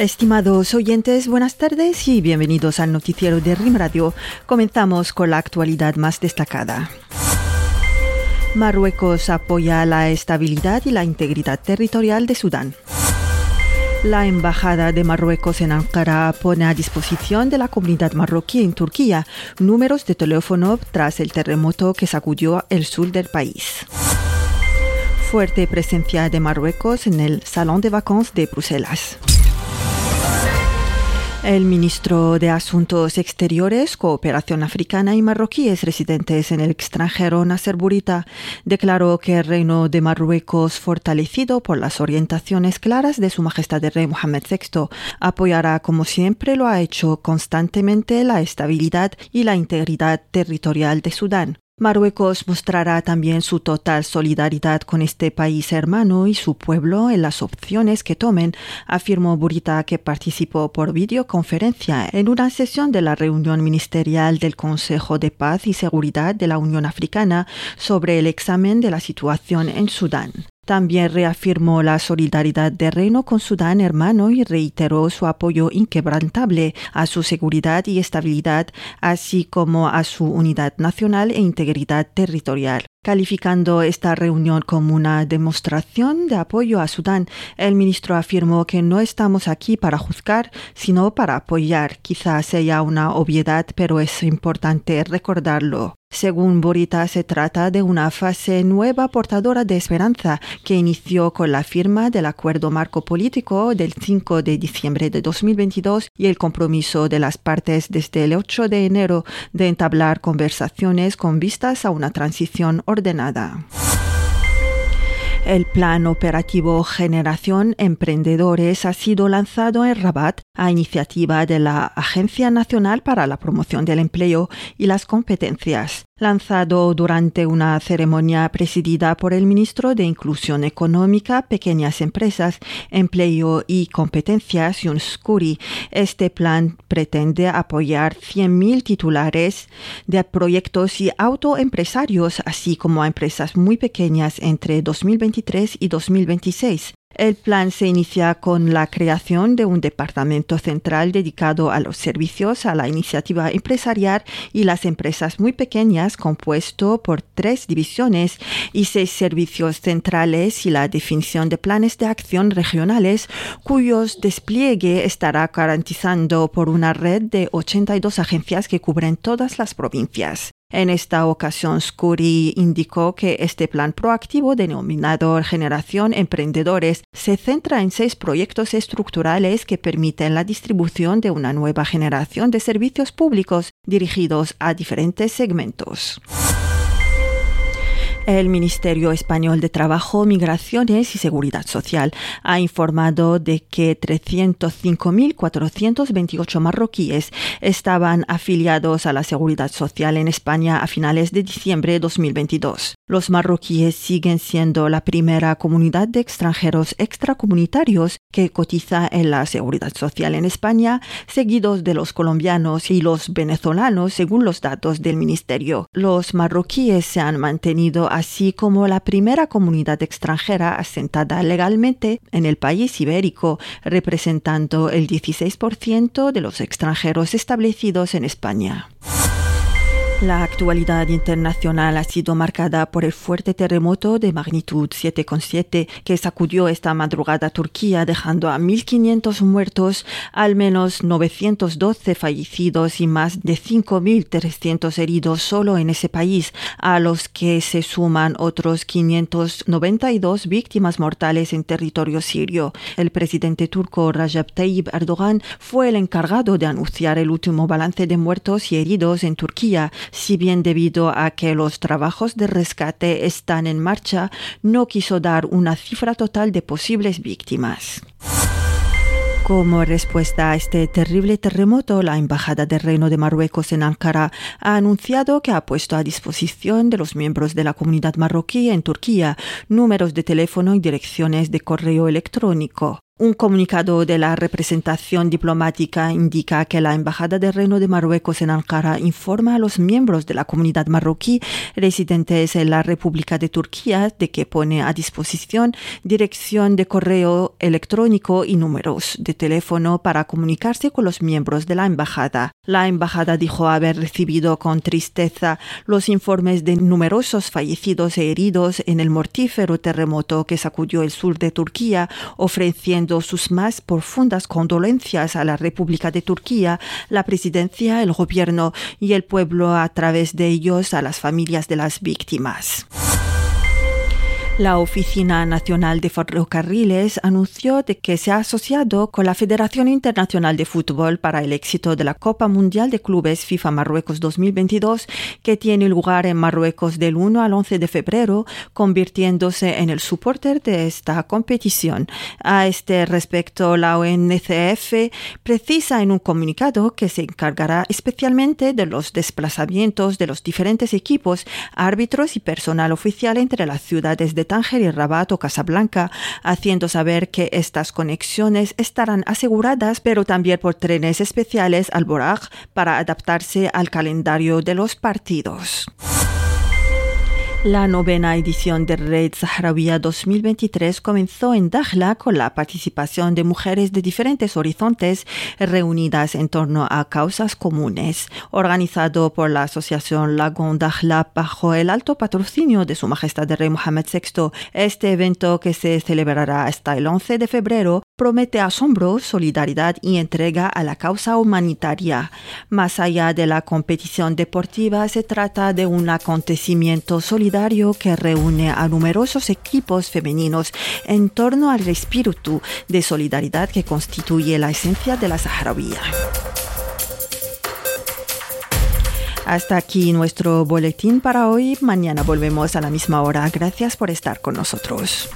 Estimados oyentes, buenas tardes y bienvenidos al noticiero de RIM Radio. Comenzamos con la actualidad más destacada. Marruecos apoya la estabilidad y la integridad territorial de Sudán. La Embajada de Marruecos en Ankara pone a disposición de la comunidad marroquí en Turquía números de teléfono tras el terremoto que sacudió el sur del país. Fuerte presencia de Marruecos en el Salón de Vacances de Bruselas. El ministro de Asuntos Exteriores, Cooperación Africana y Marroquíes residentes en el extranjero, Nasser Burita, declaró que el Reino de Marruecos, fortalecido por las orientaciones claras de Su Majestad el Rey Mohammed VI, apoyará, como siempre lo ha hecho constantemente, la estabilidad y la integridad territorial de Sudán. Marruecos mostrará también su total solidaridad con este país hermano y su pueblo en las opciones que tomen, afirmó Burita, que participó por videoconferencia en una sesión de la reunión ministerial del Consejo de Paz y Seguridad de la Unión Africana sobre el examen de la situación en Sudán. También reafirmó la solidaridad de Reino con Sudán hermano y reiteró su apoyo inquebrantable a su seguridad y estabilidad, así como a su unidad nacional e integridad territorial. Calificando esta reunión como una demostración de apoyo a Sudán, el ministro afirmó que no estamos aquí para juzgar, sino para apoyar. Quizás sea una obviedad, pero es importante recordarlo. Según Borita, se trata de una fase nueva portadora de esperanza que inició con la firma del acuerdo marco político del 5 de diciembre de 2022 y el compromiso de las partes desde el 8 de enero de entablar conversaciones con vistas a una transición ordenada. El plan operativo Generación Emprendedores ha sido lanzado en Rabat a iniciativa de la Agencia Nacional para la Promoción del Empleo y las Competencias lanzado durante una ceremonia presidida por el ministro de Inclusión Económica, Pequeñas Empresas, Empleo y Competencias, Yunus Kuri. Este plan pretende apoyar 100.000 titulares de proyectos y autoempresarios, así como a empresas muy pequeñas entre 2023 y 2026. El plan se inicia con la creación de un departamento central dedicado a los servicios a la iniciativa empresarial y las empresas muy pequeñas compuesto por tres divisiones y seis servicios centrales y la definición de planes de acción regionales cuyos despliegue estará garantizando por una red de 82 agencias que cubren todas las provincias. En esta ocasión, Scuri indicó que este plan proactivo denominado Generación Emprendedores se centra en seis proyectos estructurales que permiten la distribución de una nueva generación de servicios públicos dirigidos a diferentes segmentos. El Ministerio Español de Trabajo, Migraciones y Seguridad Social ha informado de que 305.428 marroquíes estaban afiliados a la Seguridad Social en España a finales de diciembre de 2022. Los marroquíes siguen siendo la primera comunidad de extranjeros extracomunitarios que cotiza en la Seguridad Social en España, seguidos de los colombianos y los venezolanos, según los datos del Ministerio. Los marroquíes se han mantenido así como la primera comunidad extranjera asentada legalmente en el país ibérico, representando el 16% de los extranjeros establecidos en España. La actualidad internacional ha sido marcada por el fuerte terremoto de magnitud 7,7 que sacudió esta madrugada Turquía dejando a 1.500 muertos, al menos 912 fallecidos y más de 5.300 heridos solo en ese país, a los que se suman otros 592 víctimas mortales en territorio sirio. El presidente turco Recep Tayyip Erdogan fue el encargado de anunciar el último balance de muertos y heridos en Turquía si bien debido a que los trabajos de rescate están en marcha, no quiso dar una cifra total de posibles víctimas. Como respuesta a este terrible terremoto, la Embajada del Reino de Marruecos en Ankara ha anunciado que ha puesto a disposición de los miembros de la comunidad marroquí en Turquía números de teléfono y direcciones de correo electrónico. Un comunicado de la representación diplomática indica que la Embajada del Reino de Marruecos en Ankara informa a los miembros de la comunidad marroquí residentes en la República de Turquía de que pone a disposición dirección de correo electrónico y números de teléfono para comunicarse con los miembros de la embajada. La embajada dijo haber recibido con tristeza los informes de numerosos fallecidos e heridos en el mortífero terremoto que sacudió el sur de Turquía, ofreciendo sus más profundas condolencias a la República de Turquía, la presidencia, el gobierno y el pueblo a través de ellos a las familias de las víctimas. La Oficina Nacional de Ferrocarriles anunció que se ha asociado con la Federación Internacional de Fútbol para el éxito de la Copa Mundial de Clubes FIFA Marruecos 2022, que tiene lugar en Marruecos del 1 al 11 de febrero, convirtiéndose en el supporter de esta competición. A este respecto, la ONCF precisa en un comunicado que se encargará especialmente de los desplazamientos de los diferentes equipos, árbitros y personal oficial entre las ciudades de Tánger y Rabat o Casablanca, haciendo saber que estas conexiones estarán aseguradas, pero también por trenes especiales al Boraj para adaptarse al calendario de los partidos. La novena edición de Red Saharaui 2023 comenzó en Dakhla con la participación de mujeres de diferentes horizontes reunidas en torno a causas comunes. Organizado por la Asociación Lagon Dakhla bajo el alto patrocinio de Su Majestad el Rey Mohammed VI, este evento que se celebrará hasta el 11 de febrero promete asombro, solidaridad y entrega a la causa humanitaria. Más allá de la competición deportiva, se trata de un acontecimiento solidario que reúne a numerosos equipos femeninos en torno al espíritu de solidaridad que constituye la esencia de la saharauía. Hasta aquí nuestro boletín para hoy. Mañana volvemos a la misma hora. Gracias por estar con nosotros.